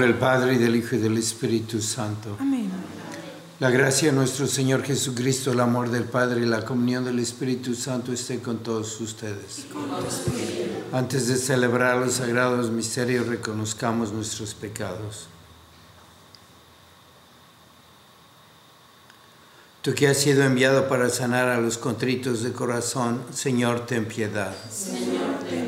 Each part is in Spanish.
Del Padre, y del Hijo y del Espíritu Santo. Amén. La gracia de nuestro Señor Jesucristo, el amor del Padre y la comunión del Espíritu Santo esté con todos ustedes. Antes de celebrar los sagrados misterios, reconozcamos nuestros pecados. Tú que has sido enviado para sanar a los contritos de corazón, Señor, ten piedad. Señor, ten piedad.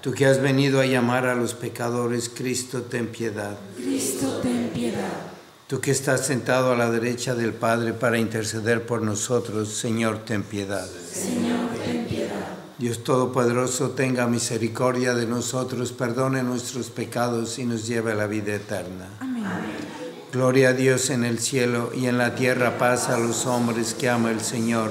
Tú que has venido a llamar a los pecadores, Cristo, ten piedad. Cristo, ten piedad. Tú que estás sentado a la derecha del Padre para interceder por nosotros, Señor, ten piedad. Señor, ten piedad. Dios Todopoderoso, tenga misericordia de nosotros, perdone nuestros pecados y nos lleve a la vida eterna. Amén. Gloria a Dios en el cielo y en la tierra paz a los hombres que ama el Señor.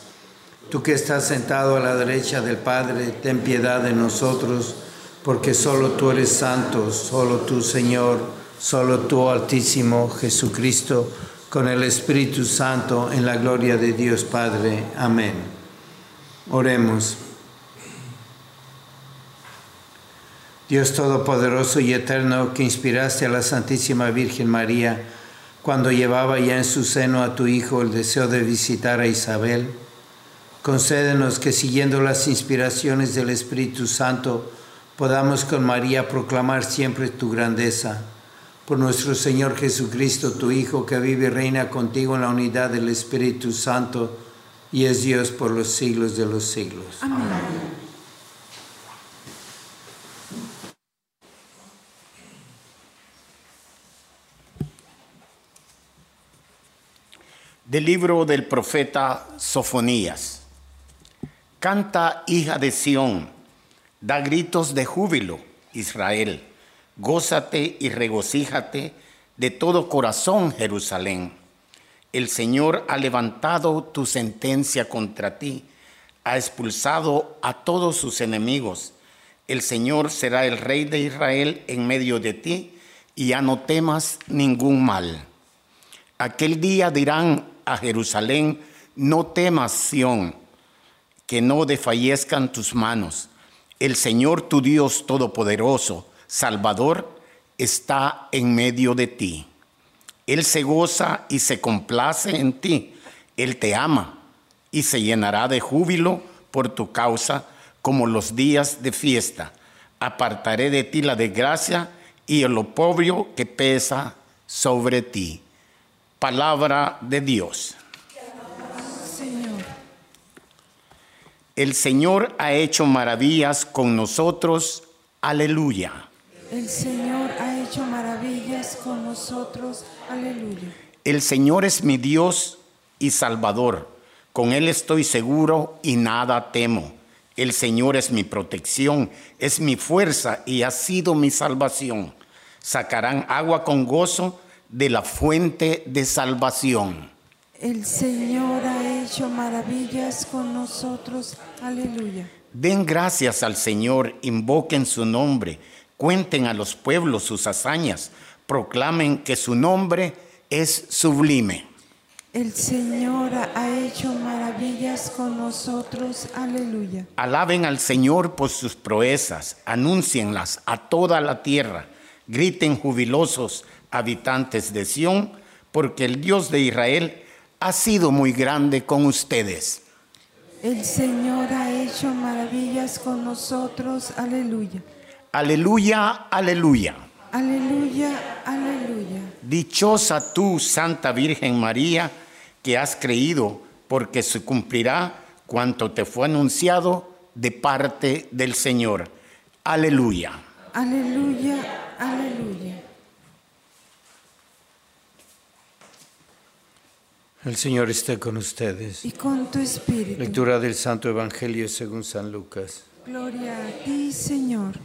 Tú que estás sentado a la derecha del Padre, ten piedad de nosotros, porque solo tú eres santo, solo tú Señor, solo tú Altísimo Jesucristo, con el Espíritu Santo, en la gloria de Dios Padre. Amén. Oremos. Dios Todopoderoso y Eterno, que inspiraste a la Santísima Virgen María cuando llevaba ya en su seno a tu Hijo el deseo de visitar a Isabel, Concédenos que siguiendo las inspiraciones del Espíritu Santo podamos con María proclamar siempre tu grandeza. Por nuestro Señor Jesucristo, tu Hijo, que vive y reina contigo en la unidad del Espíritu Santo y es Dios por los siglos de los siglos. Amén. Del libro del profeta Sofonías. Canta, hija de Sión, da gritos de júbilo, Israel. Gózate y regocíjate de todo corazón, Jerusalén. El Señor ha levantado tu sentencia contra ti, ha expulsado a todos sus enemigos. El Señor será el Rey de Israel en medio de ti, y ya no temas ningún mal. Aquel día dirán a Jerusalén, no temas, Sión que no desfallezcan tus manos. El Señor tu Dios Todopoderoso, Salvador, está en medio de ti. Él se goza y se complace en ti. Él te ama y se llenará de júbilo por tu causa como los días de fiesta. Apartaré de ti la desgracia y el oprobio que pesa sobre ti. Palabra de Dios. El Señor ha hecho maravillas con nosotros. Aleluya. El Señor ha hecho maravillas con nosotros. Aleluya. El Señor es mi Dios y Salvador. Con Él estoy seguro y nada temo. El Señor es mi protección, es mi fuerza y ha sido mi salvación. Sacarán agua con gozo de la fuente de salvación. El Señor ha hecho maravillas con nosotros. Aleluya. Den gracias al Señor, invoquen su nombre, cuenten a los pueblos sus hazañas, proclamen que su nombre es sublime. El Señor ha hecho maravillas con nosotros. Aleluya. Alaben al Señor por sus proezas, anúncienlas a toda la tierra, griten jubilosos habitantes de Sión, porque el Dios de Israel ha sido muy grande con ustedes. El Señor ha hecho maravillas con nosotros. Aleluya. Aleluya, aleluya. Aleluya, aleluya. Dichosa tú, Santa Virgen María, que has creído, porque se cumplirá cuanto te fue anunciado de parte del Señor. Aleluya. Aleluya, aleluya. El Señor esté con ustedes. Y con tu espíritu. Lectura del Santo Evangelio según San Lucas. Gloria a ti, Señor.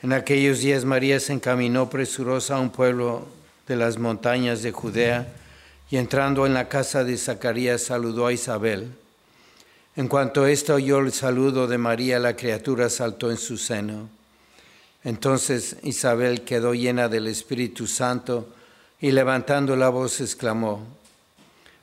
En aquellos días María se encaminó presurosa a un pueblo de las montañas de Judea y entrando en la casa de Zacarías saludó a Isabel. En cuanto ésta oyó el saludo de María, la criatura saltó en su seno. Entonces Isabel quedó llena del Espíritu Santo y levantando la voz exclamó,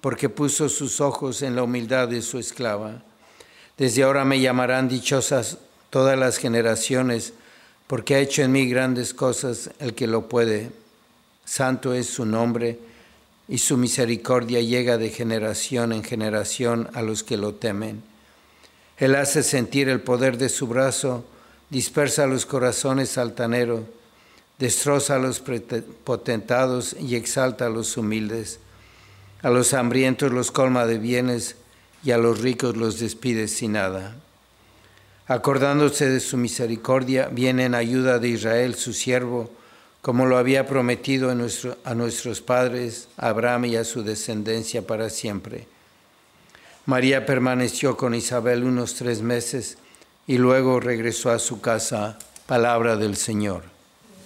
porque puso sus ojos en la humildad de su esclava. Desde ahora me llamarán dichosas todas las generaciones, porque ha hecho en mí grandes cosas el que lo puede. Santo es su nombre, y su misericordia llega de generación en generación a los que lo temen. Él hace sentir el poder de su brazo, dispersa los corazones altaneros, destroza a los potentados y exalta a los humildes a los hambrientos los colma de bienes y a los ricos los despide sin nada. Acordándose de su misericordia, viene en ayuda de Israel, su siervo, como lo había prometido a, nuestros padres, a Abraham y a su descendencia para siempre. María permaneció con Isabel unos tres meses y luego regresó a su casa. Palabra del Señor.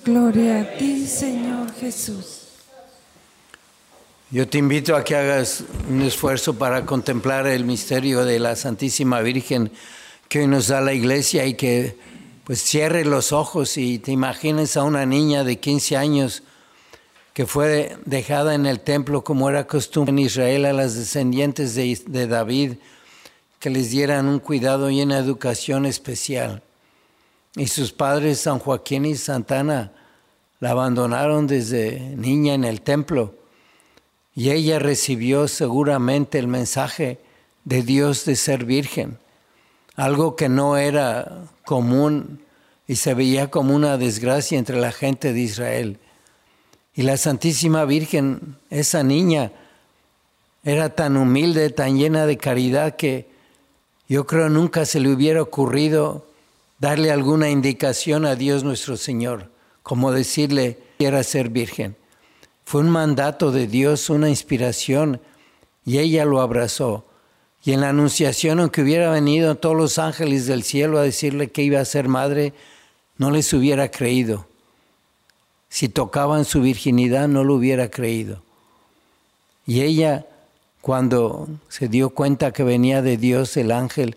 Gloria a ti, Señor Jesús. Yo te invito a que hagas un esfuerzo para contemplar el misterio de la Santísima Virgen que hoy nos da la iglesia y que pues cierre los ojos y te imagines a una niña de 15 años que fue dejada en el templo como era costumbre en Israel a las descendientes de, de David, que les dieran un cuidado y una educación especial. Y sus padres, San Joaquín y Santana, la abandonaron desde niña en el templo y ella recibió seguramente el mensaje de Dios de ser virgen, algo que no era común y se veía como una desgracia entre la gente de Israel. Y la Santísima Virgen, esa niña, era tan humilde, tan llena de caridad que yo creo nunca se le hubiera ocurrido darle alguna indicación a Dios nuestro Señor, como decirle, quiera ser virgen. Fue un mandato de Dios, una inspiración, y ella lo abrazó. Y en la anunciación, aunque hubiera venido todos los ángeles del cielo a decirle que iba a ser madre, no les hubiera creído. Si tocaban su virginidad, no lo hubiera creído. Y ella, cuando se dio cuenta que venía de Dios el ángel,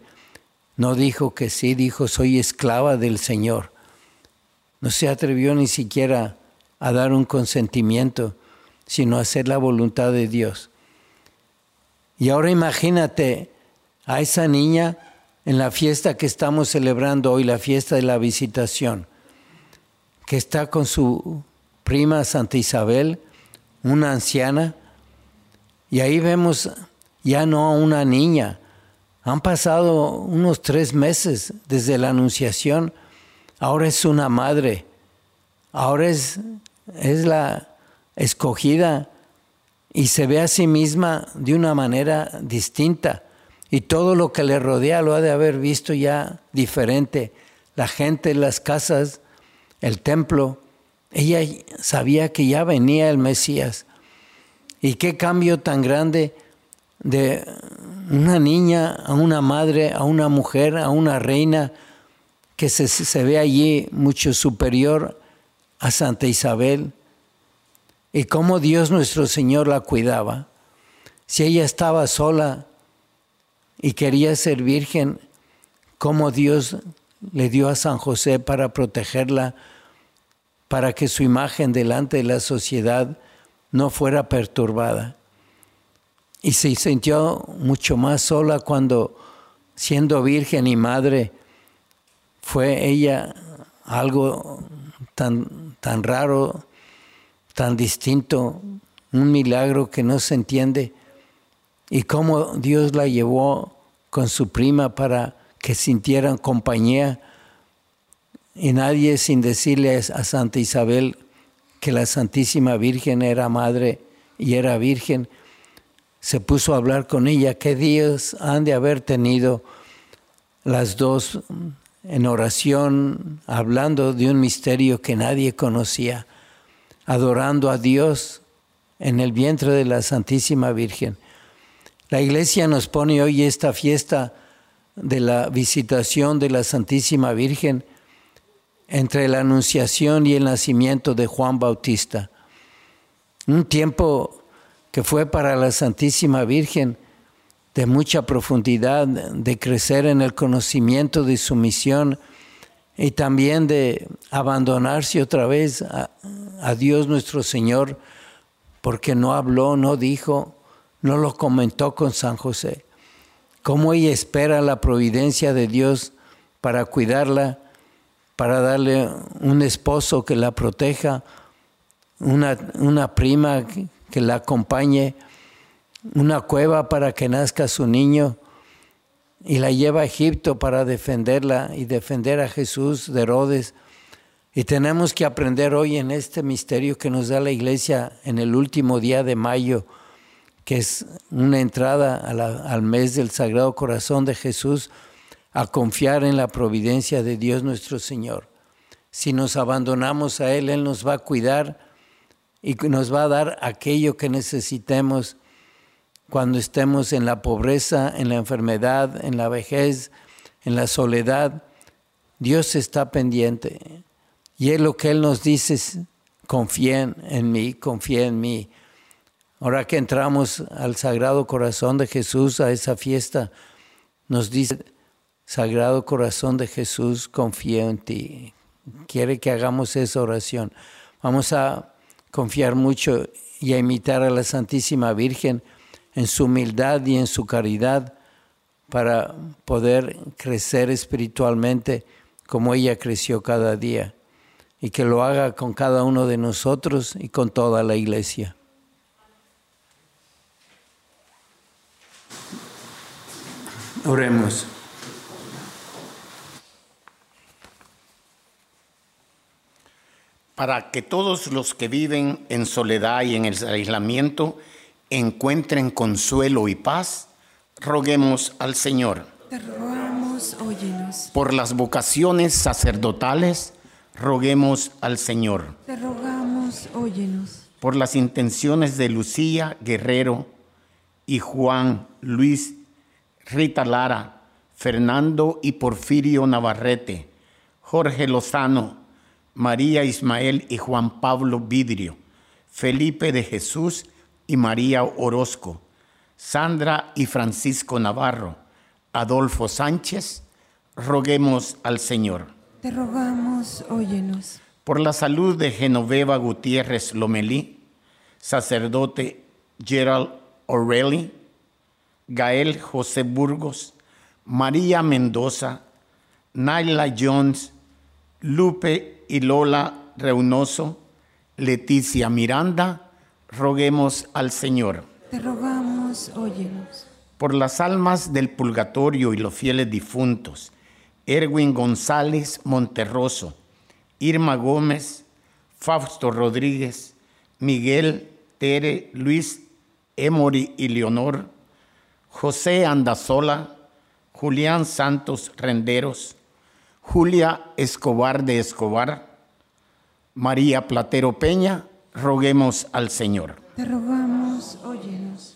no dijo que sí, dijo, soy esclava del Señor. No se atrevió ni siquiera a dar un consentimiento, sino a hacer la voluntad de Dios. Y ahora imagínate a esa niña en la fiesta que estamos celebrando hoy, la fiesta de la visitación, que está con su prima Santa Isabel, una anciana, y ahí vemos ya no a una niña, han pasado unos tres meses desde la anunciación, ahora es una madre, ahora es es la escogida y se ve a sí misma de una manera distinta y todo lo que le rodea lo ha de haber visto ya diferente. la gente, las casas, el templo, ella sabía que ya venía el Mesías. Y qué cambio tan grande de una niña a una madre, a una mujer, a una reina, que se, se ve allí mucho superior a Santa Isabel. Y cómo Dios nuestro Señor la cuidaba. Si ella estaba sola y quería ser virgen, cómo Dios le dio a San José para protegerla, para que su imagen delante de la sociedad no fuera perturbada. Y se sintió mucho más sola cuando, siendo virgen y madre, fue ella algo tan, tan raro, tan distinto, un milagro que no se entiende, y cómo Dios la llevó con su prima para que sintieran compañía, y nadie sin decirle a Santa Isabel que la Santísima Virgen era madre y era virgen, se puso a hablar con ella, qué días han de haber tenido las dos en oración, hablando de un misterio que nadie conocía, adorando a Dios en el vientre de la Santísima Virgen. La iglesia nos pone hoy esta fiesta de la visitación de la Santísima Virgen entre la anunciación y el nacimiento de Juan Bautista. Un tiempo que fue para la Santísima Virgen de mucha profundidad, de crecer en el conocimiento de su misión y también de abandonarse otra vez a, Dios nuestro Señor, porque no habló, no dijo, no lo comentó con San José. Cómo ella espera la providencia de Dios para cuidarla para darle un esposo que la proteja, una, una prima que la acompañe, una cueva para que nazca su niño y la lleva a Egipto para defenderla y defender a Jesús de Herodes. Y tenemos que aprender hoy en este misterio que nos da la iglesia en el último día de mayo, que es una entrada al mes del Sagrado Corazón de Jesús, a confiar en la providencia de Dios nuestro Señor. Si nos abandonamos a Él, Él nos va a cuidar y nos va a dar aquello que necesitemos cuando estemos en la pobreza, en la enfermedad, en la vejez, en la soledad. Dios está pendiente. Y es lo que Él nos dice, confíen en mí, confíen en mí. Ahora que entramos al Sagrado Corazón de Jesús, a esa fiesta, nos dice, Sagrado Corazón de Jesús, confío en ti. Quiere que hagamos esa oración. Vamos a confiar mucho y a imitar a la Santísima Virgen en su humildad y en su caridad para poder crecer espiritualmente como ella creció cada día y que lo haga con cada uno de nosotros y con toda la iglesia. Oremos. para que todos los que viven en soledad y en el aislamiento encuentren consuelo y paz, roguemos al Señor. Te rogamos, óyenos. Por las vocaciones sacerdotales, roguemos al Señor. Te rogamos, óyenos. Por las intenciones de Lucía Guerrero y Juan Luis Rita Lara, Fernando y Porfirio Navarrete, Jorge Lozano, María Ismael y Juan Pablo Vidrio, Felipe de Jesús y María Orozco, Sandra y Francisco Navarro, Adolfo Sánchez, roguemos al Señor. Te rogamos, óyenos. Por la salud de Genoveva Gutiérrez Lomelí, sacerdote Gerald O'Reilly, Gael José Burgos, María Mendoza, Naila Jones, Lupe y Lola Reunoso, Leticia Miranda, roguemos al Señor. Te rogamos, óyenos. Por las almas del purgatorio y los fieles difuntos, Erwin González Monterroso, Irma Gómez, Fausto Rodríguez, Miguel Tere, Luis Emory y Leonor, José Andazola, Julián Santos Renderos, Julia Escobar de Escobar, María Platero Peña, roguemos al Señor. Te rogamos, óyenos.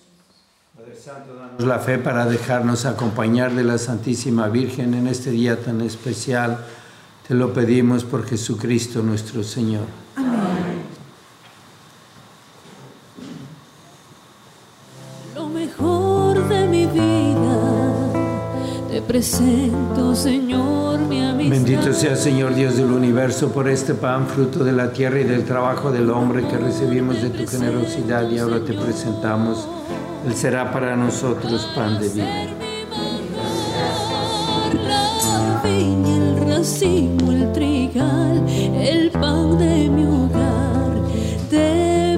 Danos la fe para dejarnos acompañar de la Santísima Virgen en este día tan especial. Te lo pedimos por Jesucristo nuestro Señor. Lo mejor de mi vida te presento, Señor, sea Señor Dios del universo por este pan, fruto de la tierra y del trabajo del hombre que recibimos de tu generosidad y ahora te presentamos. Él será para nosotros pan de vida. El pan de mi hogar, te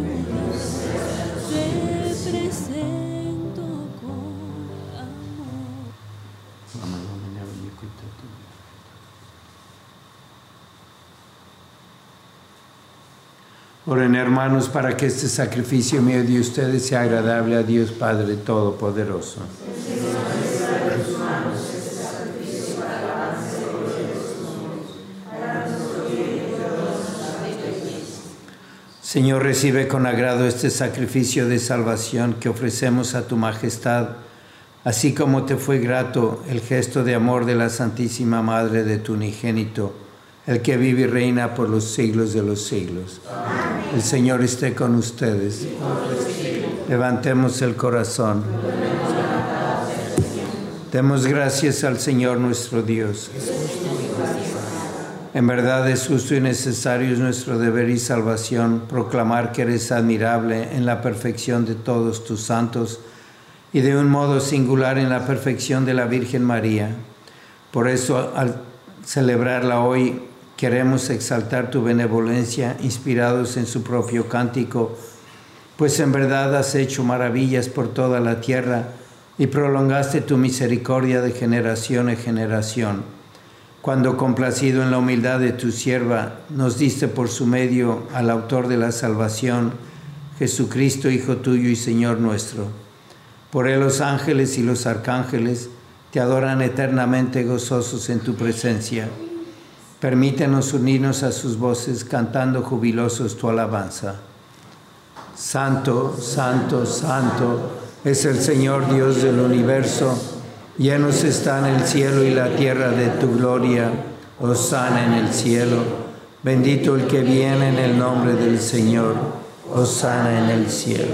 Oren hermanos para que este sacrificio mío de ustedes sea agradable a Dios Padre Todopoderoso. Señor, recibe con agrado este sacrificio de salvación que ofrecemos a tu majestad, así como te fue grato el gesto de amor de la Santísima Madre de tu unigénito, el que vive y reina por los siglos de los siglos. El Señor esté con ustedes. Levantemos el corazón. Demos gracias al Señor nuestro Dios. En verdad es justo y necesario, es nuestro deber y salvación proclamar que eres admirable en la perfección de todos tus santos y de un modo singular en la perfección de la Virgen María. Por eso, al celebrarla hoy, queremos exaltar tu benevolencia inspirados en su propio cántico, pues en verdad has hecho maravillas por toda la tierra y prolongaste tu misericordia de generación en generación cuando complacido en la humildad de tu sierva, nos diste por su medio al autor de la salvación, Jesucristo, Hijo tuyo y Señor nuestro. Por él los ángeles y los arcángeles te adoran eternamente gozosos en tu presencia. Permítenos unirnos a sus voces cantando jubilosos tu alabanza. Santo, santo, santo es el Señor Dios del universo. Llenos están el cielo y la tierra de tu gloria. Osana en el cielo. Bendito el que viene en el nombre del Señor. Osana en el cielo.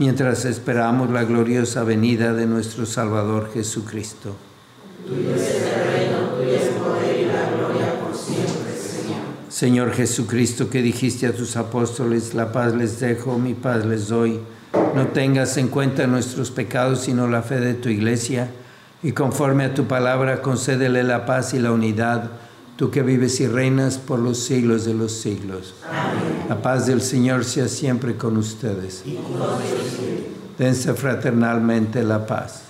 mientras esperamos la gloriosa venida de nuestro Salvador Jesucristo. Señor Jesucristo, que dijiste a tus apóstoles, la paz les dejo, mi paz les doy. No tengas en cuenta nuestros pecados, sino la fe de tu iglesia, y conforme a tu palabra, concédele la paz y la unidad, tú que vives y reinas por los siglos de los siglos. La paz del Señor sea siempre con ustedes. Dense fraternalmente la paz.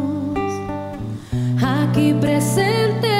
aquí presente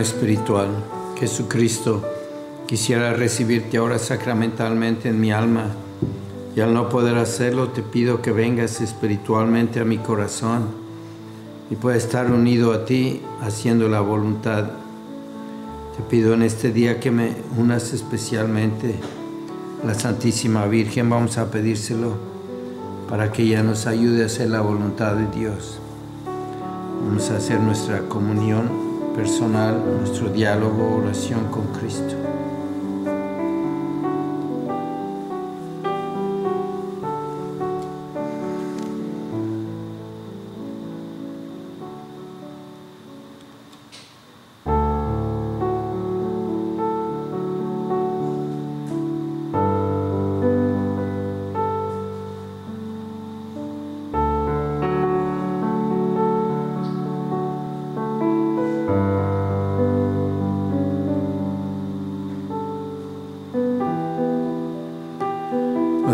espiritual. Jesucristo, quisiera recibirte ahora sacramentalmente en mi alma y al no poder hacerlo te pido que vengas espiritualmente a mi corazón y pueda estar unido a ti haciendo la voluntad. Te pido en este día que me unas especialmente a la Santísima Virgen. Vamos a pedírselo para que ella nos ayude a hacer la voluntad de Dios. Vamos a hacer nuestra comunión personal, nuestro diálogo, oración con Cristo.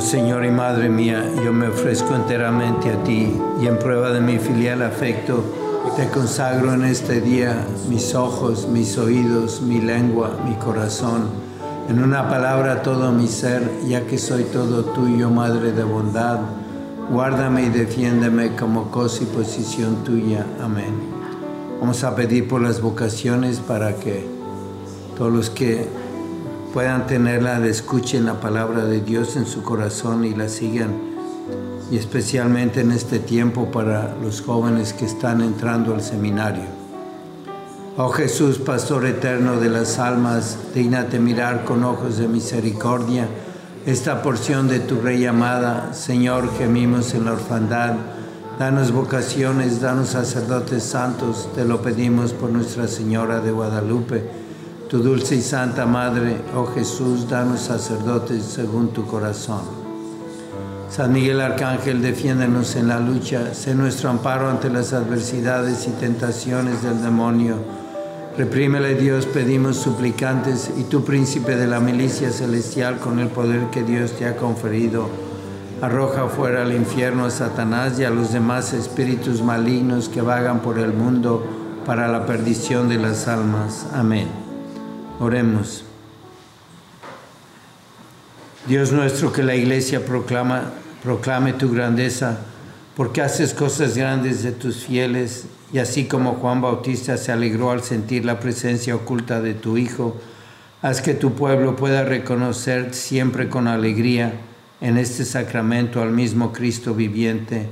Señor y Madre mía, yo me ofrezco enteramente a ti y en prueba de mi filial afecto, te consagro en este día mis ojos, mis oídos, mi lengua, mi corazón, en una palabra todo mi ser, ya que soy todo tuyo, Madre de bondad. Guárdame y defiéndeme como cosa y posición tuya. Amén. Vamos a pedir por las vocaciones para que todos los que puedan tenerla, escuchen la palabra de Dios en su corazón y la sigan. Y especialmente en este tiempo para los jóvenes que están entrando al seminario. Oh Jesús, Pastor eterno de las almas, dignate mirar con ojos de misericordia esta porción de tu Rey amada. Señor, gemimos en la orfandad. Danos vocaciones, danos sacerdotes santos, te lo pedimos por Nuestra Señora de Guadalupe tu dulce y santa Madre, oh Jesús, danos sacerdotes según tu corazón. San Miguel Arcángel, defiéndenos en la lucha, sé nuestro amparo ante las adversidades y tentaciones del demonio. Reprímele Dios, pedimos suplicantes, y tú, príncipe de la milicia celestial, con el poder que Dios te ha conferido, arroja fuera al infierno a Satanás y a los demás espíritus malignos que vagan por el mundo para la perdición de las almas. Amén. Oremos. Dios nuestro, que la iglesia proclama, proclame tu grandeza, porque haces cosas grandes de tus fieles, y así como Juan Bautista se alegró al sentir la presencia oculta de tu Hijo, haz que tu pueblo pueda reconocer siempre con alegría en este sacramento al mismo Cristo viviente,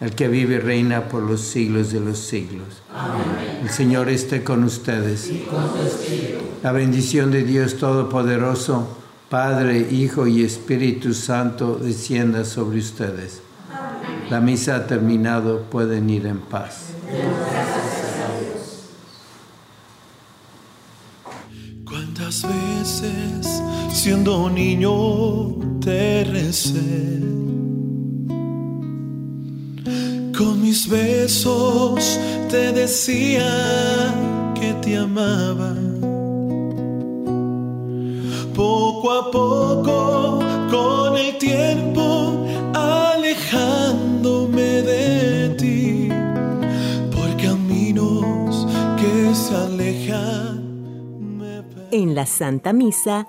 el que vive y reina por los siglos de los siglos. Amén. El Señor esté con ustedes. La bendición de Dios Todopoderoso, Padre, Hijo y Espíritu Santo, descienda sobre ustedes. La misa ha terminado, pueden ir en paz. ¿Cuántas veces siendo niño te recé? Con mis besos te decía que te amaba. Poco a poco, con el tiempo, alejándome de ti, por caminos que se alejan. En la Santa Misa